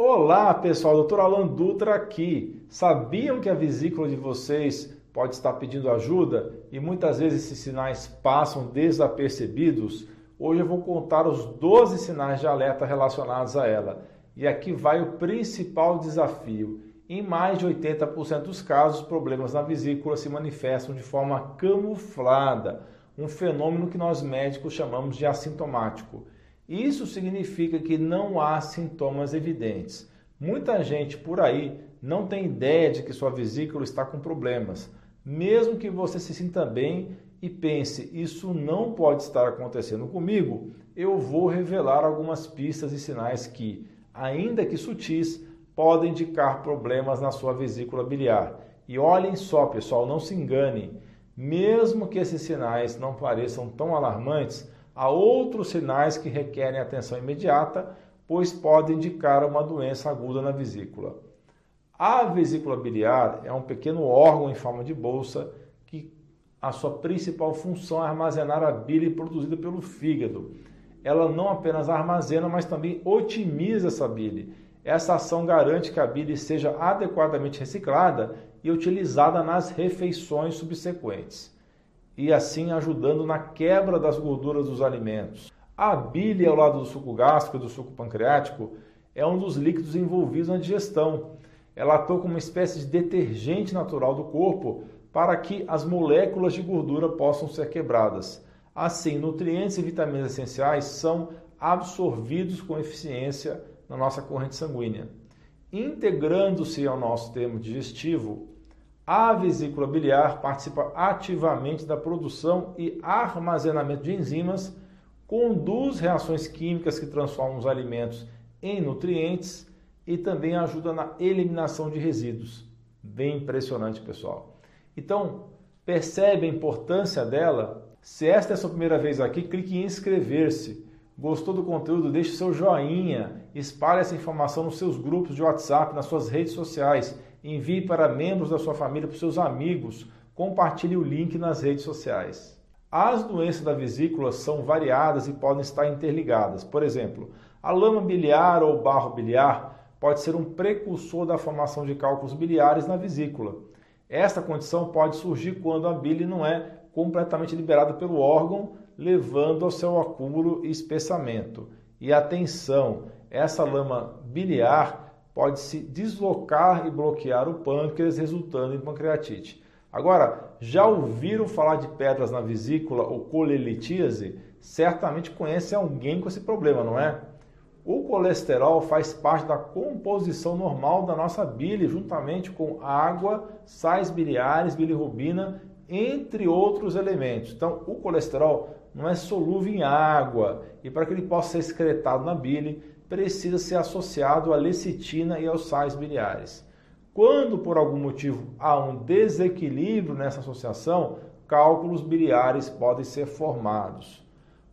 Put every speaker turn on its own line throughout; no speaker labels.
Olá pessoal, doutor Alan Dutra aqui. Sabiam que a vesícula de vocês pode estar pedindo ajuda e muitas vezes esses sinais passam desapercebidos? Hoje eu vou contar os 12 sinais de alerta relacionados a ela. E aqui vai o principal desafio. Em mais de 80% dos casos, problemas na vesícula se manifestam de forma camuflada, um fenômeno que nós médicos chamamos de assintomático. Isso significa que não há sintomas evidentes. Muita gente por aí não tem ideia de que sua vesícula está com problemas. Mesmo que você se sinta bem e pense, isso não pode estar acontecendo comigo, eu vou revelar algumas pistas e sinais que, ainda que sutis, podem indicar problemas na sua vesícula biliar. E olhem só, pessoal, não se enganem. Mesmo que esses sinais não pareçam tão alarmantes, Há outros sinais que requerem atenção imediata, pois podem indicar uma doença aguda na vesícula. A vesícula biliar é um pequeno órgão em forma de bolsa que a sua principal função é armazenar a bile produzida pelo fígado. Ela não apenas armazena, mas também otimiza essa bile. Essa ação garante que a bile seja adequadamente reciclada e utilizada nas refeições subsequentes e assim ajudando na quebra das gorduras dos alimentos. A bile ao lado do suco gástrico e do suco pancreático é um dos líquidos envolvidos na digestão. Ela atua como uma espécie de detergente natural do corpo para que as moléculas de gordura possam ser quebradas. Assim, nutrientes e vitaminas essenciais são absorvidos com eficiência na nossa corrente sanguínea. Integrando-se ao nosso termo digestivo, a vesícula biliar participa ativamente da produção e armazenamento de enzimas, conduz reações químicas que transformam os alimentos em nutrientes e também ajuda na eliminação de resíduos. Bem impressionante, pessoal. Então, percebe a importância dela? Se esta é a sua primeira vez aqui, clique em inscrever-se. Gostou do conteúdo? Deixe seu joinha, espalhe essa informação nos seus grupos de WhatsApp, nas suas redes sociais envie para membros da sua família, para seus amigos, compartilhe o link nas redes sociais. As doenças da vesícula são variadas e podem estar interligadas. Por exemplo, a lama biliar ou barro biliar pode ser um precursor da formação de cálculos biliares na vesícula. Esta condição pode surgir quando a bile não é completamente liberada pelo órgão, levando ao seu acúmulo e espessamento. E atenção, essa lama biliar pode se deslocar e bloquear o pâncreas, resultando em pancreatite. Agora, já ouviram falar de pedras na vesícula ou colelitíase? Certamente conhece alguém com esse problema, não é? O colesterol faz parte da composição normal da nossa bile, juntamente com água, sais biliares, bilirrubina, entre outros elementos. Então, o colesterol não é solúvel em água e para que ele possa ser excretado na bile, precisa ser associado à lecitina e aos sais biliares. Quando por algum motivo há um desequilíbrio nessa associação, cálculos biliares podem ser formados.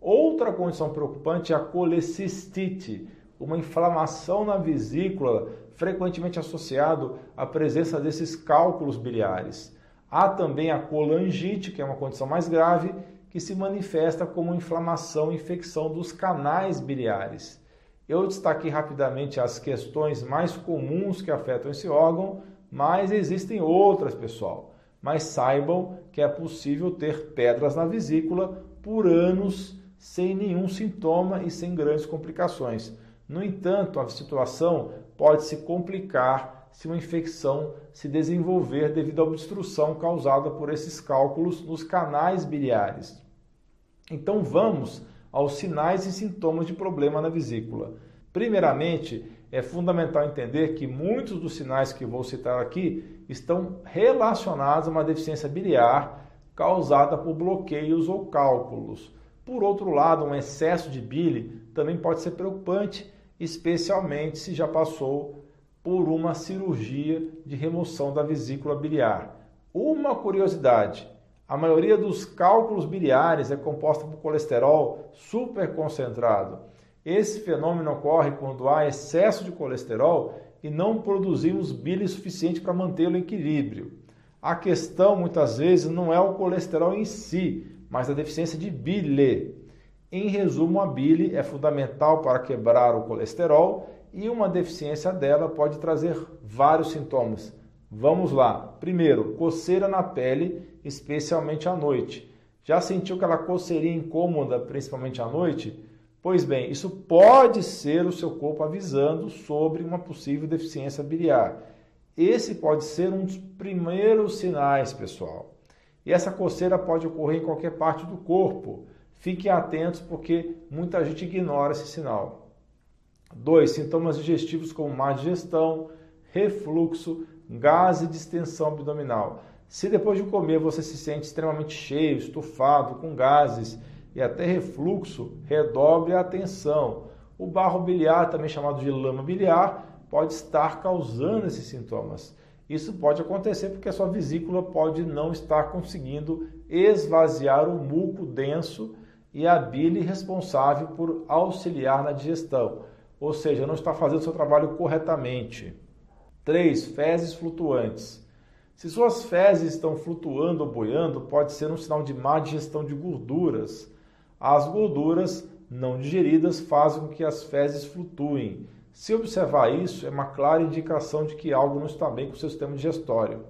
Outra condição preocupante é a colecistite, uma inflamação na vesícula frequentemente associado à presença desses cálculos biliares. Há também a colangite, que é uma condição mais grave, que se manifesta como inflamação e infecção dos canais biliares. Eu destaquei rapidamente as questões mais comuns que afetam esse órgão, mas existem outras, pessoal. Mas saibam que é possível ter pedras na vesícula por anos sem nenhum sintoma e sem grandes complicações. No entanto, a situação pode se complicar se uma infecção se desenvolver devido à obstrução causada por esses cálculos nos canais biliares. Então vamos aos sinais e sintomas de problema na vesícula. Primeiramente, é fundamental entender que muitos dos sinais que vou citar aqui estão relacionados a uma deficiência biliar causada por bloqueios ou cálculos. Por outro lado, um excesso de bile também pode ser preocupante, especialmente se já passou por uma cirurgia de remoção da vesícula biliar. Uma curiosidade: a maioria dos cálculos biliares é composta por colesterol superconcentrado. Esse fenômeno ocorre quando há excesso de colesterol e não produzimos bile suficiente para mantê-lo em equilíbrio. A questão muitas vezes não é o colesterol em si, mas a deficiência de bile. Em resumo, a bile é fundamental para quebrar o colesterol e uma deficiência dela pode trazer vários sintomas. Vamos lá. Primeiro, coceira na pele, especialmente à noite. Já sentiu aquela coceirinha incômoda, principalmente à noite? Pois bem, isso pode ser o seu corpo avisando sobre uma possível deficiência biliar. Esse pode ser um dos primeiros sinais, pessoal. E essa coceira pode ocorrer em qualquer parte do corpo. Fiquem atentos porque muita gente ignora esse sinal. 2. Sintomas digestivos como má digestão, refluxo, gás e distensão abdominal. Se depois de comer você se sente extremamente cheio, estufado, com gases e até refluxo, redobre a atenção. O barro biliar, também chamado de lama biliar, pode estar causando esses sintomas. Isso pode acontecer porque a sua vesícula pode não estar conseguindo esvaziar o muco denso e a bile responsável por auxiliar na digestão, ou seja, não está fazendo seu trabalho corretamente. 3. Fezes flutuantes. Se suas fezes estão flutuando ou boiando, pode ser um sinal de má digestão de gorduras. As gorduras não digeridas fazem com que as fezes flutuem. Se observar isso, é uma clara indicação de que algo não está bem com o seu sistema digestório.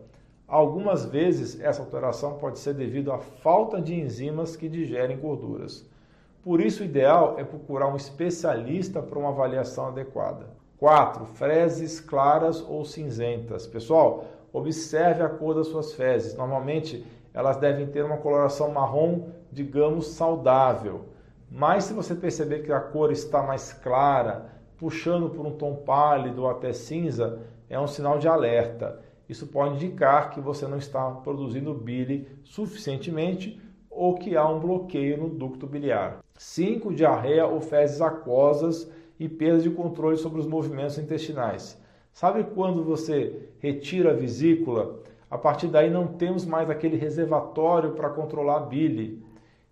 Algumas vezes, essa alteração pode ser devido à falta de enzimas que digerem gorduras. Por isso, o ideal é procurar um especialista para uma avaliação adequada. 4. Fezes claras ou cinzentas. Pessoal, observe a cor das suas fezes. Normalmente, elas devem ter uma coloração marrom, digamos, saudável. Mas se você perceber que a cor está mais clara, puxando por um tom pálido ou até cinza, é um sinal de alerta. Isso pode indicar que você não está produzindo bile suficientemente ou que há um bloqueio no ducto biliar. 5. Diarreia ou fezes aquosas e perda de controle sobre os movimentos intestinais. Sabe quando você retira a vesícula? A partir daí não temos mais aquele reservatório para controlar a bile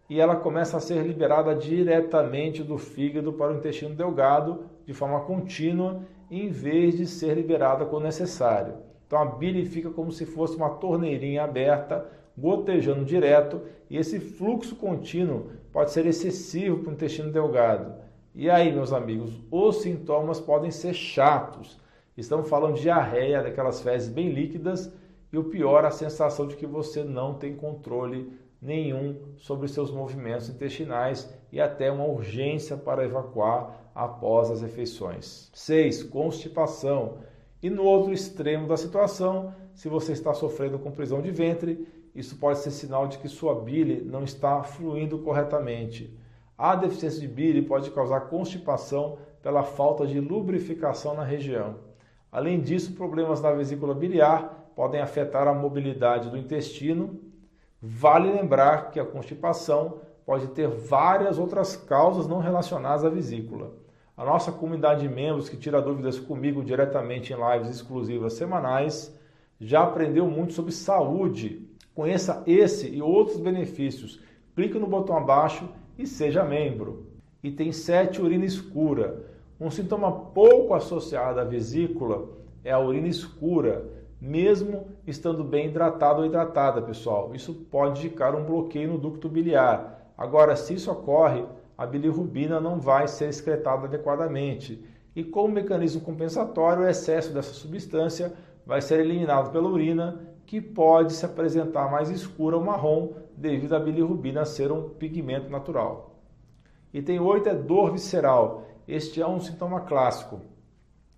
e ela começa a ser liberada diretamente do fígado para o intestino delgado de forma contínua, em vez de ser liberada quando necessário. Então a bile fica como se fosse uma torneirinha aberta, gotejando direto, e esse fluxo contínuo pode ser excessivo para o intestino delgado. E aí, meus amigos, os sintomas podem ser chatos. Estamos falando de diarreia, daquelas fezes bem líquidas, e o pior, a sensação de que você não tem controle nenhum sobre seus movimentos intestinais e até uma urgência para evacuar após as refeições. 6. Constipação. E no outro extremo da situação, se você está sofrendo com prisão de ventre, isso pode ser sinal de que sua bile não está fluindo corretamente. A deficiência de bile pode causar constipação pela falta de lubrificação na região. Além disso, problemas na vesícula biliar podem afetar a mobilidade do intestino. Vale lembrar que a constipação pode ter várias outras causas não relacionadas à vesícula. A nossa comunidade de membros que tira dúvidas comigo diretamente em lives exclusivas semanais já aprendeu muito sobre saúde. Conheça esse e outros benefícios. Clique no botão abaixo e seja membro. Item 7, urina escura. Um sintoma pouco associado à vesícula é a urina escura, mesmo estando bem hidratado ou hidratada, pessoal. Isso pode indicar um bloqueio no ducto biliar. Agora, se isso ocorre, a bilirrubina não vai ser excretada adequadamente. E como mecanismo compensatório, o excesso dessa substância vai ser eliminado pela urina, que pode se apresentar mais escura ou marrom devido à bilirrubina ser um pigmento natural. Item 8 é dor visceral. Este é um sintoma clássico.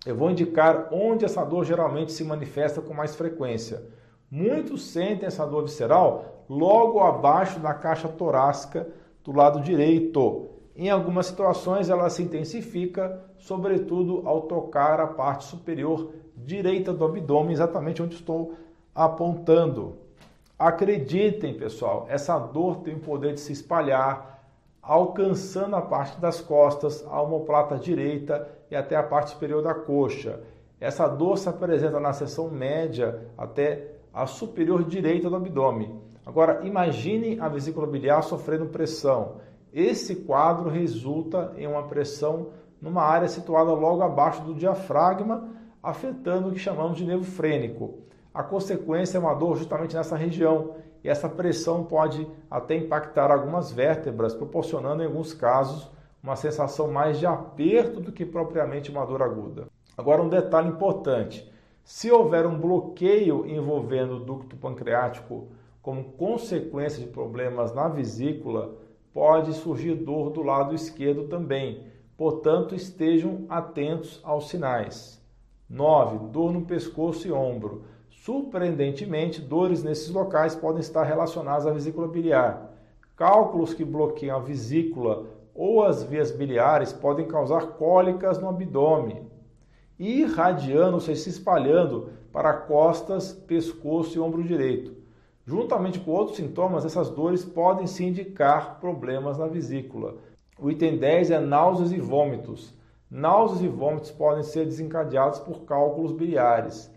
Eu vou indicar onde essa dor geralmente se manifesta com mais frequência. Muitos sentem essa dor visceral logo abaixo da caixa torácica do lado direito. Em algumas situações ela se intensifica, sobretudo ao tocar a parte superior direita do abdômen, exatamente onde estou apontando. Acreditem, pessoal, essa dor tem o poder de se espalhar, alcançando a parte das costas, a omoplata direita e até a parte superior da coxa. Essa dor se apresenta na seção média até a superior direita do abdômen. Agora, imagine a vesícula biliar sofrendo pressão. Esse quadro resulta em uma pressão numa área situada logo abaixo do diafragma, afetando o que chamamos de nervo frênico. A consequência é uma dor justamente nessa região, e essa pressão pode até impactar algumas vértebras, proporcionando em alguns casos uma sensação mais de aperto do que propriamente uma dor aguda. Agora, um detalhe importante: se houver um bloqueio envolvendo o ducto pancreático como consequência de problemas na vesícula, pode surgir dor do lado esquerdo também. Portanto, estejam atentos aos sinais. 9. Dor no pescoço e ombro. Surpreendentemente, dores nesses locais podem estar relacionadas à vesícula biliar. Cálculos que bloqueiam a vesícula ou as vias biliares podem causar cólicas no abdômen e irradiando-se se espalhando para costas, pescoço e ombro direito. Juntamente com outros sintomas, essas dores podem se indicar problemas na vesícula. O item 10 é náuseas e vômitos. Náuseas e vômitos podem ser desencadeados por cálculos biliares.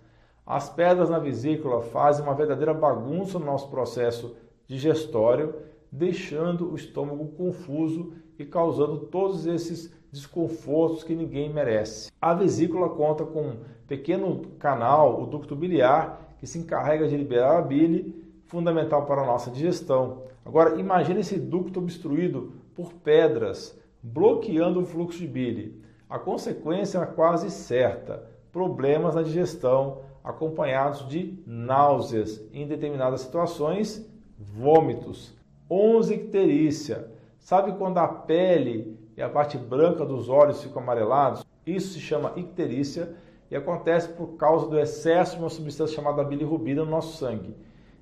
As pedras na vesícula fazem uma verdadeira bagunça no nosso processo digestório, deixando o estômago confuso e causando todos esses desconfortos que ninguém merece. A vesícula conta com um pequeno canal, o ducto biliar, que se encarrega de liberar a bile, fundamental para a nossa digestão. Agora, imagine esse ducto obstruído por pedras, bloqueando o fluxo de bile. A consequência é quase certa: problemas na digestão, acompanhados de náuseas, em determinadas situações, vômitos. 11. Icterícia. Sabe quando a pele e a parte branca dos olhos ficam amarelados? Isso se chama icterícia e acontece por causa do excesso de uma substância chamada bilirrubina no nosso sangue.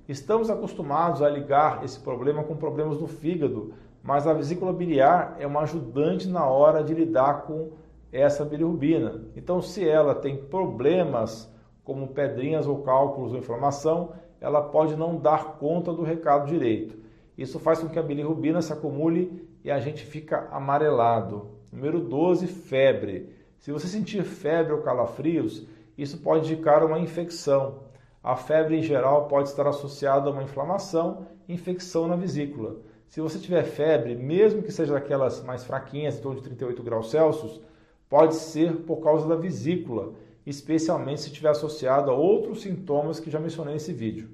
Estamos acostumados a ligar esse problema com problemas do fígado, mas a vesícula biliar é uma ajudante na hora de lidar com essa bilirrubina. Então, se ela tem problemas como pedrinhas ou cálculos ou inflamação, ela pode não dar conta do recado direito. Isso faz com que a bilirrubina se acumule e a gente fica amarelado. Número 12, febre. Se você sentir febre ou calafrios, isso pode indicar uma infecção. A febre em geral pode estar associada a uma inflamação infecção na vesícula. Se você tiver febre, mesmo que seja daquelas mais fraquinhas, em torno de 38 graus Celsius, pode ser por causa da vesícula, especialmente se estiver associado a outros sintomas que já mencionei nesse vídeo.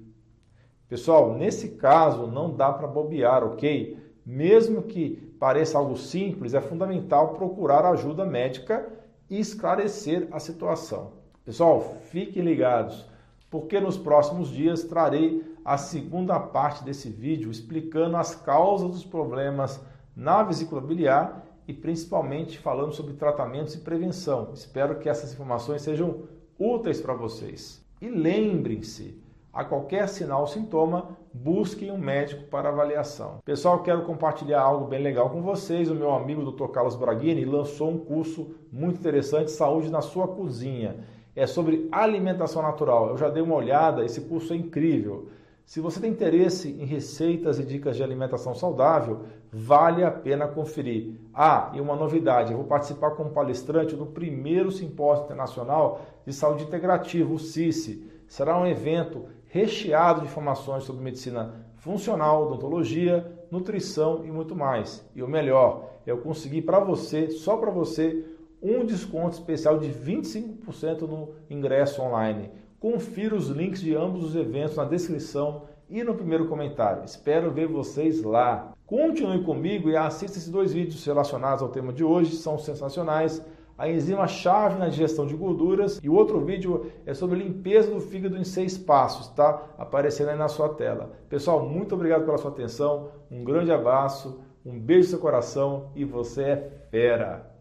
Pessoal, nesse caso não dá para bobear, ok? Mesmo que pareça algo simples, é fundamental procurar ajuda médica e esclarecer a situação. Pessoal, fiquem ligados, porque nos próximos dias trarei a segunda parte desse vídeo explicando as causas dos problemas na vesícula biliar e principalmente falando sobre tratamentos e prevenção. Espero que essas informações sejam úteis para vocês. E lembrem-se, a qualquer sinal ou sintoma, busquem um médico para avaliação. Pessoal, quero compartilhar algo bem legal com vocês. O meu amigo Dr. Carlos Braghini lançou um curso muito interessante, Saúde na sua cozinha. É sobre alimentação natural. Eu já dei uma olhada, esse curso é incrível. Se você tem interesse em receitas e dicas de alimentação saudável, vale a pena conferir. Ah, e uma novidade, eu vou participar como palestrante do primeiro simpósio internacional de saúde integrativa, o CICE. Será um evento recheado de informações sobre medicina funcional, odontologia, nutrição e muito mais. E o melhor, eu consegui para você, só para você, um desconto especial de 25% no ingresso online. Confira os links de ambos os eventos na descrição e no primeiro comentário. Espero ver vocês lá. Continue comigo e assista esses dois vídeos relacionados ao tema de hoje, são sensacionais. A enzima chave na digestão de gorduras e o outro vídeo é sobre limpeza do fígado em seis passos, tá? Aparecendo aí na sua tela. Pessoal, muito obrigado pela sua atenção, um grande abraço, um beijo no seu coração e você é fera!